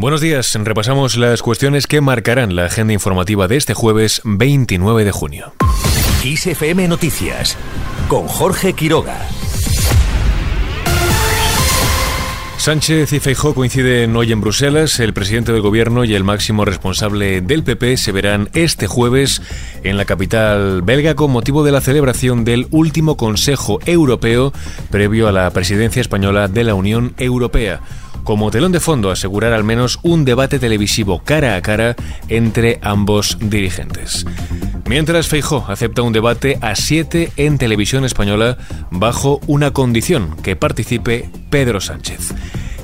Buenos días, repasamos las cuestiones que marcarán la agenda informativa de este jueves 29 de junio. ISFM Noticias con Jorge Quiroga. Sánchez y Feijó coinciden hoy en Bruselas. El presidente del gobierno y el máximo responsable del PP se verán este jueves en la capital belga con motivo de la celebración del último Consejo Europeo previo a la presidencia española de la Unión Europea como telón de fondo asegurar al menos un debate televisivo cara a cara entre ambos dirigentes. Mientras Feijó acepta un debate a siete en televisión española bajo una condición, que participe Pedro Sánchez.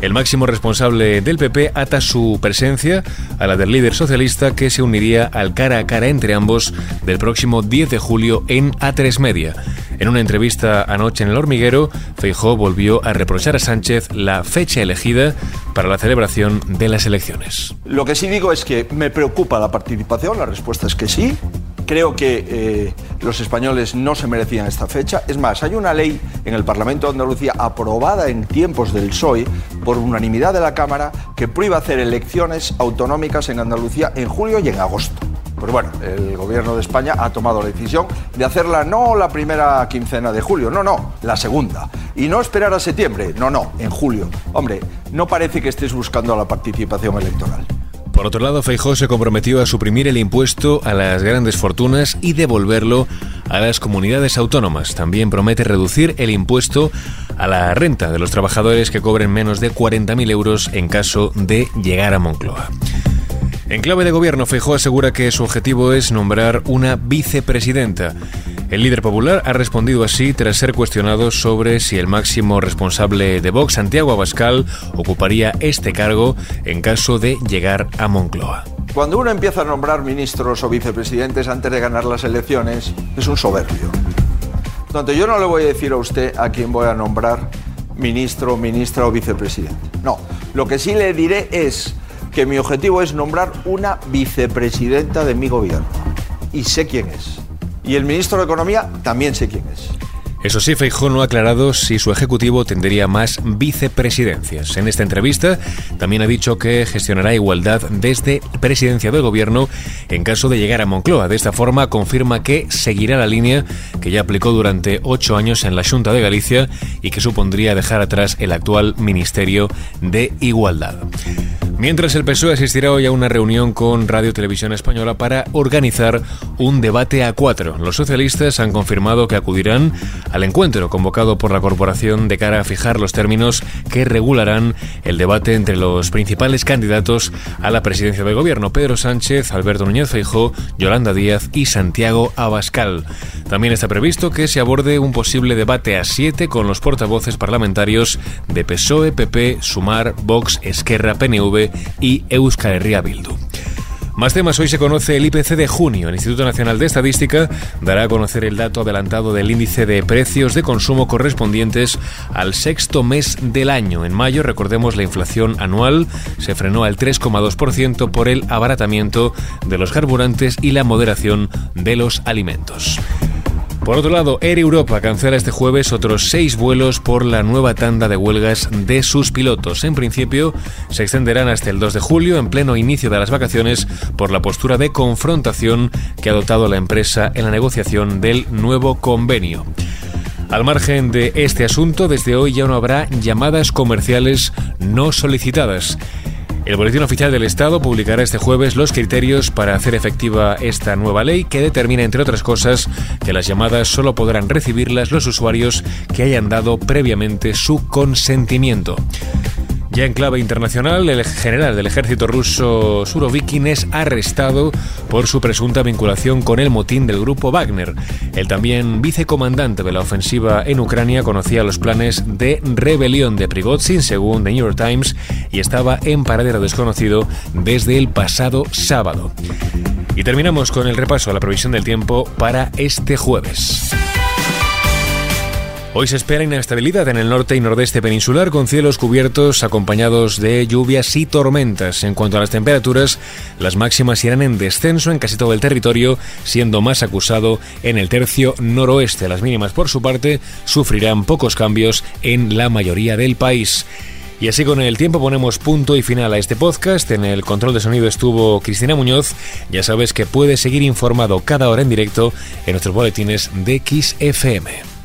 El máximo responsable del PP ata su presencia a la del líder socialista que se uniría al cara a cara entre ambos del próximo 10 de julio en A3 Media. En una entrevista anoche en el hormiguero, Feijó volvió a reprochar a Sánchez la fecha elegida para la celebración de las elecciones. Lo que sí digo es que me preocupa la participación, la respuesta es que sí. Creo que eh, los españoles no se merecían esta fecha. Es más, hay una ley en el Parlamento de Andalucía aprobada en tiempos del PSOE por unanimidad de la Cámara que prohíbe hacer elecciones autonómicas en Andalucía en julio y en agosto. Pues bueno, el gobierno de España ha tomado la decisión de hacerla no la primera quincena de julio, no, no, la segunda. Y no esperar a septiembre, no, no, en julio. Hombre, no parece que estés buscando la participación electoral. Por otro lado, Feijó se comprometió a suprimir el impuesto a las grandes fortunas y devolverlo a las comunidades autónomas. También promete reducir el impuesto a la renta de los trabajadores que cobren menos de 40.000 euros en caso de llegar a Moncloa. En clave de gobierno, Feijó asegura que su objetivo es nombrar una vicepresidenta. El líder popular ha respondido así tras ser cuestionado sobre si el máximo responsable de Vox, Santiago Abascal, ocuparía este cargo en caso de llegar a Moncloa. Cuando uno empieza a nombrar ministros o vicepresidentes antes de ganar las elecciones, es un soberbio. Entonces yo no le voy a decir a usted a quién voy a nombrar ministro, ministra o vicepresidente. No, lo que sí le diré es que mi objetivo es nombrar una vicepresidenta de mi gobierno. Y sé quién es. Y el ministro de Economía también sé quién es. Eso sí, Feijó no ha aclarado si su ejecutivo tendría más vicepresidencias. En esta entrevista también ha dicho que gestionará igualdad desde presidencia del gobierno en caso de llegar a Moncloa. De esta forma confirma que seguirá la línea que ya aplicó durante ocho años en la Junta de Galicia y que supondría dejar atrás el actual Ministerio de Igualdad. Mientras el PSOE asistirá hoy a una reunión con Radio Televisión Española para organizar un debate a cuatro. Los socialistas han confirmado que acudirán al encuentro convocado por la corporación de cara a fijar los términos que regularán el debate entre los principales candidatos a la presidencia del gobierno, Pedro Sánchez, Alberto Núñez Feijó, Yolanda Díaz y Santiago Abascal. También está previsto que se aborde un posible debate a siete con los portavoces parlamentarios de PSOE, PP, Sumar, Vox, Esquerra, PNV y Euskal Herria Bildu. Más temas, hoy se conoce el IPC de junio. El Instituto Nacional de Estadística dará a conocer el dato adelantado del índice de precios de consumo correspondientes al sexto mes del año. En mayo, recordemos, la inflación anual se frenó al 3,2% por el abaratamiento de los carburantes y la moderación de los alimentos. Por otro lado, Air Europa cancela este jueves otros seis vuelos por la nueva tanda de huelgas de sus pilotos. En principio, se extenderán hasta el 2 de julio, en pleno inicio de las vacaciones, por la postura de confrontación que ha adoptado la empresa en la negociación del nuevo convenio. Al margen de este asunto, desde hoy ya no habrá llamadas comerciales no solicitadas. El Boletín Oficial del Estado publicará este jueves los criterios para hacer efectiva esta nueva ley que determina, entre otras cosas, que las llamadas solo podrán recibirlas los usuarios que hayan dado previamente su consentimiento. Ya en clave internacional, el general del ejército ruso Surovikin es arrestado por su presunta vinculación con el motín del grupo Wagner. El también vicecomandante de la ofensiva en Ucrania conocía los planes de rebelión de Prigozhin, según The New York Times, y estaba en paradero desconocido desde el pasado sábado. Y terminamos con el repaso a la previsión del tiempo para este jueves. Hoy se espera inestabilidad en el norte y nordeste peninsular con cielos cubiertos acompañados de lluvias y tormentas. En cuanto a las temperaturas, las máximas irán en descenso en casi todo el territorio, siendo más acusado en el tercio noroeste. Las mínimas, por su parte, sufrirán pocos cambios en la mayoría del país. Y así con el tiempo ponemos punto y final a este podcast. En el control de sonido estuvo Cristina Muñoz. Ya sabes que puedes seguir informado cada hora en directo en nuestros boletines de XFM.